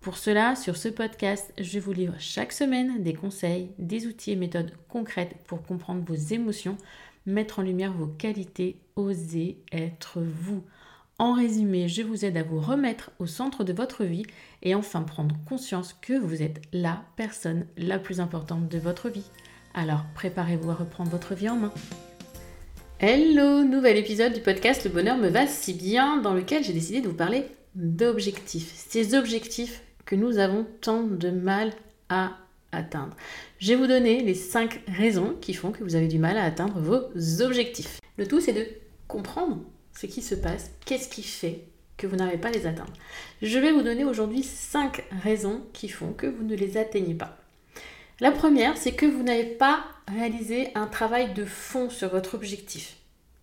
Pour cela, sur ce podcast, je vous livre chaque semaine des conseils, des outils et méthodes concrètes pour comprendre vos émotions, mettre en lumière vos qualités, oser être vous. En résumé, je vous aide à vous remettre au centre de votre vie et enfin prendre conscience que vous êtes la personne la plus importante de votre vie. Alors préparez-vous à reprendre votre vie en main. Hello, nouvel épisode du podcast Le bonheur me va si bien dans lequel j'ai décidé de vous parler d'objectifs. Ces objectifs que nous avons tant de mal à atteindre. Je vais vous donner les 5 raisons qui font que vous avez du mal à atteindre vos objectifs. Le tout, c'est de comprendre ce qui se passe, qu'est-ce qui fait que vous n'arrivez pas à les atteindre. Je vais vous donner aujourd'hui 5 raisons qui font que vous ne les atteignez pas. La première, c'est que vous n'avez pas réalisé un travail de fond sur votre objectif.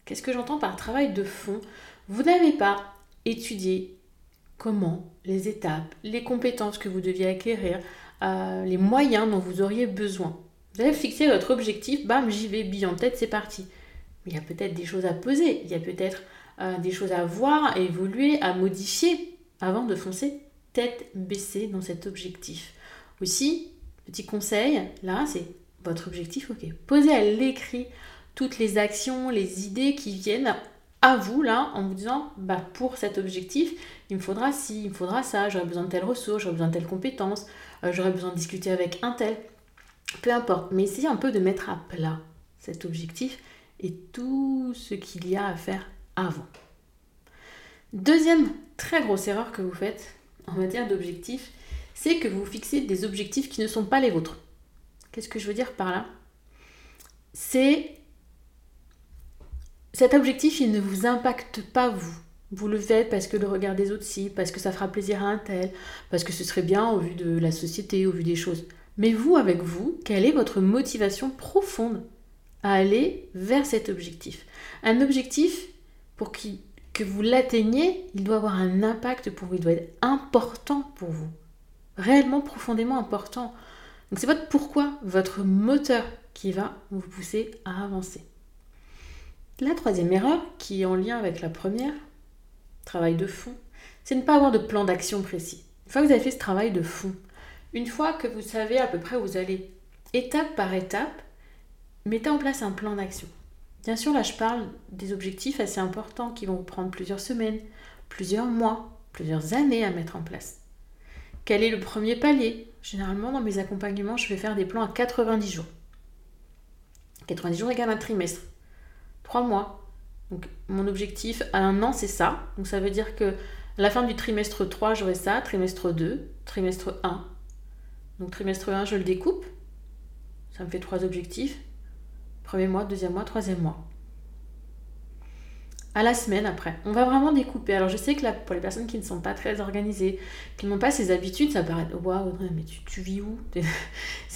Qu'est-ce que j'entends par travail de fond? Vous n'avez pas étudié comment, les étapes, les compétences que vous deviez acquérir, euh, les moyens dont vous auriez besoin. Vous avez fixé votre objectif, bam, j'y vais, bille en tête, c'est parti. Il y a peut-être des choses à poser, il y a peut-être euh, des choses à voir, à évoluer, à modifier avant de foncer tête baissée dans cet objectif. Aussi, petit conseil, là, c'est votre objectif, ok. Posez à l'écrit toutes les actions, les idées qui viennent à vous là en vous disant bah pour cet objectif il me faudra ci, il me faudra ça, j'aurai besoin de telle ressource, j'aurai besoin de telle compétence, euh, j'aurais besoin de discuter avec un tel. Peu importe, mais essayez un peu de mettre à plat cet objectif et tout ce qu'il y a à faire avant. Deuxième très grosse erreur que vous faites en matière d'objectifs, c'est que vous fixez des objectifs qui ne sont pas les vôtres. Qu'est-ce que je veux dire par là? C'est cet objectif, il ne vous impacte pas vous. Vous le faites parce que le regard des autres si, parce que ça fera plaisir à un tel, parce que ce serait bien au vu de la société, au vu des choses. Mais vous, avec vous, quelle est votre motivation profonde à aller vers cet objectif? Un objectif, pour que vous l'atteigniez, il doit avoir un impact pour vous, il doit être important pour vous. Réellement, profondément important. Donc c'est votre pourquoi, votre moteur qui va vous pousser à avancer. La troisième erreur, qui est en lien avec la première, travail de fond, c'est ne pas avoir de plan d'action précis. Une fois que vous avez fait ce travail de fond, une fois que vous savez à peu près où vous allez, étape par étape, mettez en place un plan d'action. Bien sûr, là, je parle des objectifs assez importants qui vont prendre plusieurs semaines, plusieurs mois, plusieurs années à mettre en place. Quel est le premier palier? Généralement, dans mes accompagnements, je vais faire des plans à 90 jours. 90 jours égale un trimestre. 3 mois. Donc mon objectif à un an, c'est ça. Donc ça veut dire que la fin du trimestre 3, j'aurai ça, trimestre 2, trimestre 1. Donc trimestre 1, je le découpe. Ça me fait trois objectifs. Premier mois, deuxième mois, troisième mois. À la semaine après. On va vraiment découper. Alors je sais que pour les personnes qui ne sont pas très organisées, qui n'ont pas ces habitudes, ça paraît waouh, mais tu, vis où?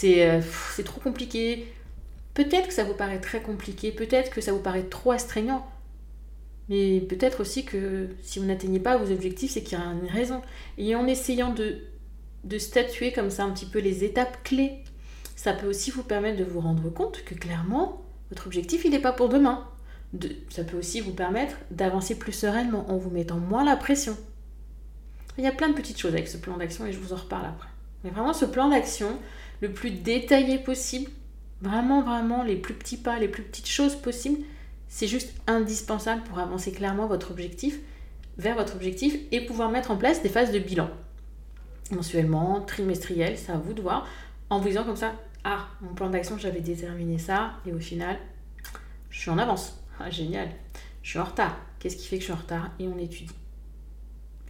Euh, C'est trop compliqué. Peut-être que ça vous paraît très compliqué, peut-être que ça vous paraît trop astreignant, mais peut-être aussi que si vous n'atteignez pas vos objectifs, c'est qu'il y a une raison. Et en essayant de, statuer comme ça un petit peu les étapes clés, ça peut aussi vous permettre de vous rendre compte que clairement, votre objectif, il n'est pas pour demain. De, ça peut aussi vous permettre d'avancer plus sereinement en vous mettant moins la pression. Il y a plein de petites choses avec ce plan d'action et je vous en reparle après. Mais vraiment ce plan d'action, le plus détaillé possible, Vraiment, vraiment, les plus petits pas, les plus petites choses possibles, c'est juste indispensable pour avancer clairement votre objectif, vers votre objectif et pouvoir mettre en place des phases de bilan. Mensuellement, trimestriel, c'est à vous de voir, en vous disant comme ça, ah, mon plan d'action, j'avais déterminé ça, et au final, je suis en avance. Ah, génial. Je suis en retard. Qu'est-ce qui fait que je suis en retard? Et on étudie.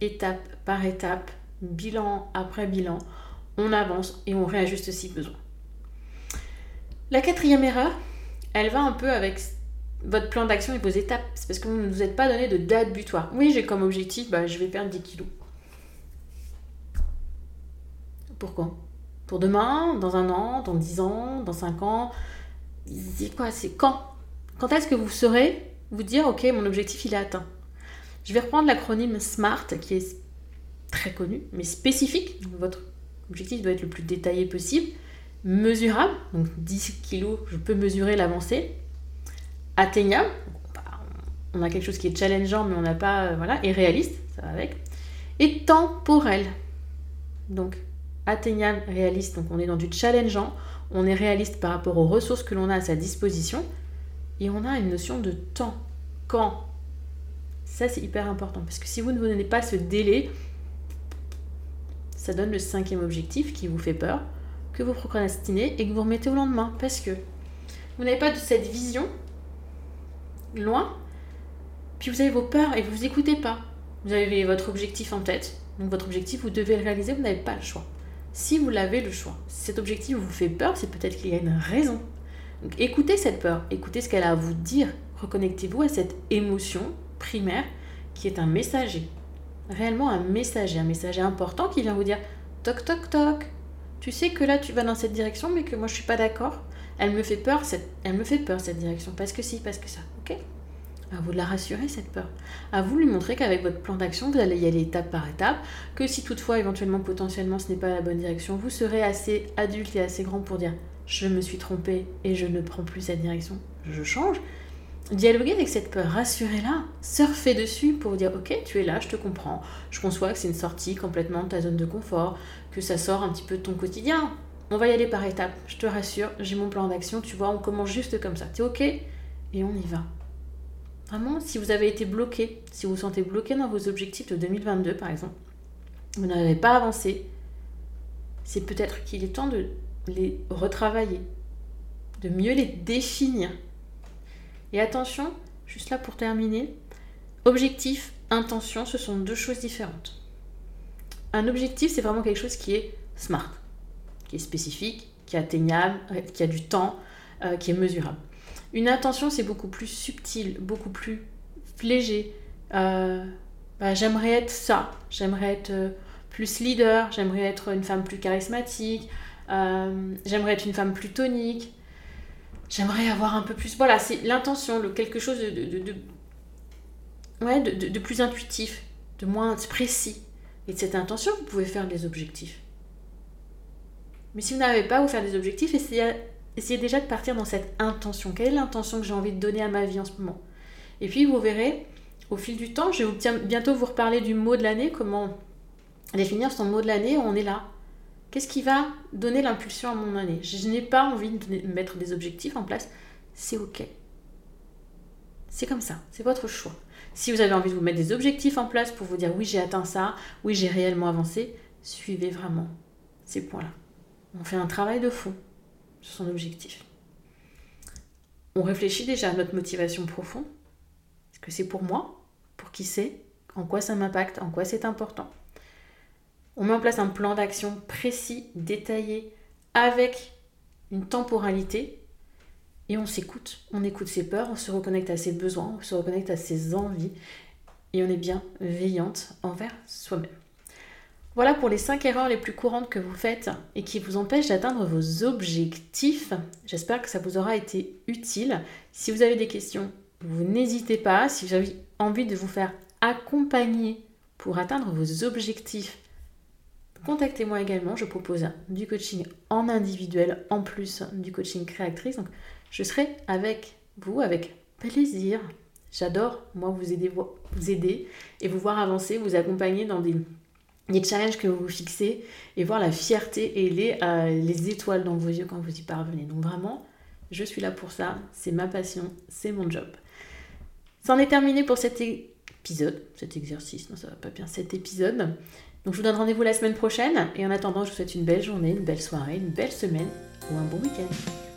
Étape par étape, bilan après bilan, on avance et on réajuste si besoin. La quatrième erreur, elle va un peu avec votre plan d'action et vos étapes. C'est parce que vous ne vous êtes pas donné de date butoir. Oui, j'ai comme objectif, bah, je vais perdre 10 kilos. Pourquoi? Pour demain, dans un an, dans 10 ans, dans 5 ans? C'est quoi C'est quand? Quand est-ce que vous saurez vous dire, ok, mon objectif, il est atteint? Je vais reprendre l'acronyme SMART, qui est très connu, mais spécifique. Votre objectif doit être le plus détaillé possible. Mesurable, donc 10 kilos, je peux mesurer l'avancée atteignable. On a quelque chose qui est challengeant, mais on n'a pas. Euh, voilà, et réaliste, ça va avec. Et temporel. Donc, atteignable, réaliste. Donc, on est dans du challengeant. On est réaliste par rapport aux ressources que l'on a à sa disposition. Et on a une notion de temps. Quand Ça, c'est hyper important. Parce que si vous ne vous donnez pas ce délai, ça donne le cinquième objectif qui vous fait peur, que vous procrastinez et que vous remettez au lendemain. Parce que vous n'avez pas de cette vision loin, puis vous avez vos peurs et vous vous écoutez pas. Vous avez votre objectif en tête, donc votre objectif, vous devez le réaliser, vous n'avez pas le choix. Si vous l'avez le choix, si cet objectif vous fait peur, c'est peut-être qu'il y a une raison. Donc écoutez cette peur, écoutez ce qu'elle a à vous dire, reconnectez-vous à cette émotion primaire qui est un messager. Réellement un messager, un messager important qui vient vous dire toc toc toc. Tu sais que là tu vas dans cette direction mais que moi je suis pas d'accord. Elle me fait peur cette elle me fait peur cette direction parce que si, parce que ça. OK? À vous de la rassurer, cette peur. À vous de lui montrer qu'avec votre plan d'action, vous allez y aller étape par étape. Que si toutefois, éventuellement, potentiellement, ce n'est pas la bonne direction, vous serez assez adulte et assez grand pour dire je me suis trompé et je ne prends plus cette direction, je change. Dialoguer avec cette peur, rassurez-la, surfez dessus pour dire ok, tu es là, je te comprends, je conçois que c'est une sortie complètement de ta zone de confort, que ça sort un petit peu de ton quotidien. On va y aller par étapes, je te rassure, j'ai mon plan d'action, tu vois, on commence juste comme ça. T'es ok Et on y va. Vraiment, si vous avez été bloqué, si vous vous sentez bloqué dans vos objectifs de 2022 par exemple, vous n'avez pas avancé, c'est peut-être qu'il est temps de les retravailler, de mieux les définir. Et attention, juste là pour terminer, objectif, intention, ce sont deux choses différentes. Un objectif, c'est vraiment quelque chose qui est smart, qui est spécifique, qui est atteignable, qui a du temps, euh, qui est mesurable. Une intention, c'est beaucoup plus subtil, beaucoup plus léger. Euh, bah, j'aimerais être ça, j'aimerais être euh, plus leader, j'aimerais être une femme plus charismatique, j'aimerais être une femme plus tonique, j'aimerais avoir un peu plus... Voilà, c'est l'intention, le, quelque chose de, plus intuitif, de moins précis. Et de cette intention, vous pouvez faire des objectifs. Mais si vous n'avez pas, vous faire des objectifs, essayez essayez déjà de partir dans cette intention. Quelle est l'intention que j'ai envie de donner à ma vie en ce moment? Et puis vous verrez, au fil du temps, je vais bientôt vous reparler du mot de l'année, comment définir son mot de l'année, on est là. Qu'est-ce qui va donner l'impulsion à mon année? Je n'ai pas envie de mettre des objectifs en place, c'est ok. C'est comme ça, c'est votre choix. Si vous avez envie de vous mettre des objectifs en place pour vous dire oui j'ai atteint ça, oui j'ai réellement avancé, suivez vraiment ces points-là. On fait un travail de fond sur son objectif. On réfléchit déjà à notre motivation profonde. Est-ce que c'est pour moi? Pour qui c'est? En quoi ça m'impacte? En quoi c'est important? On met en place un plan d'action précis, détaillé, avec une temporalité et on s'écoute. On écoute ses peurs, on se reconnecte à ses besoins, on se reconnecte à ses envies et on est bien veillante envers soi-même. Voilà pour les 5 erreurs les plus courantes que vous faites et qui vous empêchent d'atteindre vos objectifs. J'espère que ça vous aura été utile. Si vous avez des questions, vous n'hésitez pas. Si vous avez envie de vous faire accompagner pour atteindre vos objectifs, contactez-moi également. Je propose du coaching en individuel en plus du coaching créatrice. Donc, je serai avec vous avec plaisir. J'adore, moi, vous aider, et vous voir avancer, vous accompagner dans des challenges que vous vous fixez et voir la fierté et les, euh, les étoiles dans vos yeux quand vous y parvenez. Donc vraiment, je suis là pour ça, c'est ma passion, c'est mon job. C'en est terminé pour cet épisode, cet exercice, non ça va pas bien, cet épisode. Donc je vous donne rendez-vous la semaine prochaine et en attendant, je vous souhaite une belle journée, une belle soirée, une belle semaine ou un bon week-end.